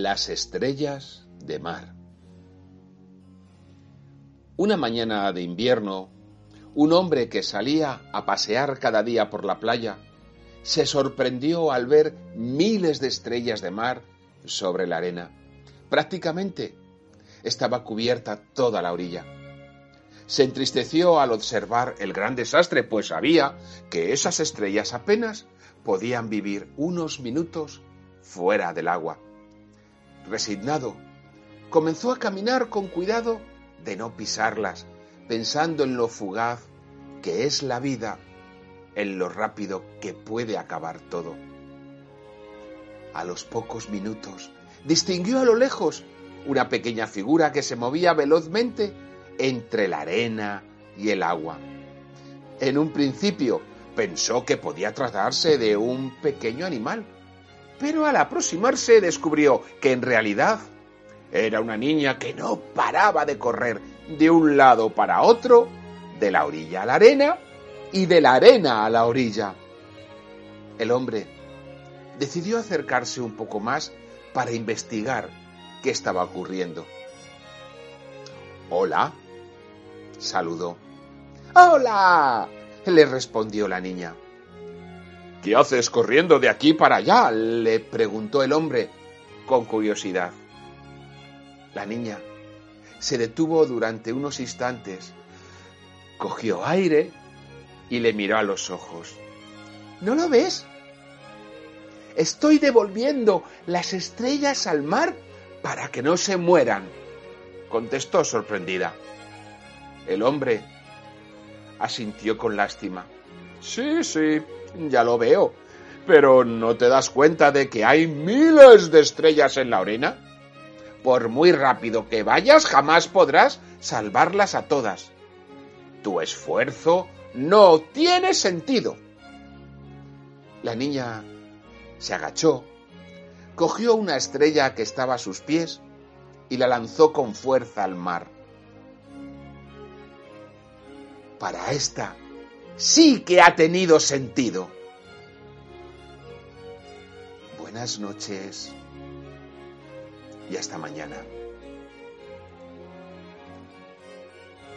Las estrellas de mar. Una mañana de invierno, un hombre que salía a pasear cada día por la playa se sorprendió al ver miles de estrellas de mar sobre la arena. Prácticamente estaba cubierta toda la orilla. Se entristeció al observar el gran desastre, pues sabía que esas estrellas apenas podían vivir unos minutos fuera del agua. Resignado, comenzó a caminar con cuidado de no pisarlas, pensando en lo fugaz que es la vida, en lo rápido que puede acabar todo. A los pocos minutos, distinguió a lo lejos una pequeña figura que se movía velozmente entre la arena y el agua. En un principio pensó que podía tratarse de un pequeño animal, pero al aproximarse descubrió que en realidad era una niña que no paraba de correr de un lado para otro, de la orilla a la arena y de la arena a la orilla. El hombre decidió acercarse un poco más para investigar qué estaba ocurriendo. Hola, saludó. ¡Hola! le respondió la niña. ¿Qué haces corriendo de aquí para allá? le preguntó el hombre con curiosidad. La niña se detuvo durante unos instantes, cogió aire y le miró a los ojos. ¿No lo ves? Estoy devolviendo las estrellas al mar para que no se mueran, contestó sorprendida. El hombre asintió con lástima. Sí, sí, ya lo veo. Pero ¿no te das cuenta de que hay miles de estrellas en la arena? Por muy rápido que vayas, jamás podrás salvarlas a todas. Tu esfuerzo no tiene sentido. La niña se agachó, cogió una estrella que estaba a sus pies y la lanzó con fuerza al mar. Para esta sí que ha tenido sentido. Buenas noches y hasta mañana.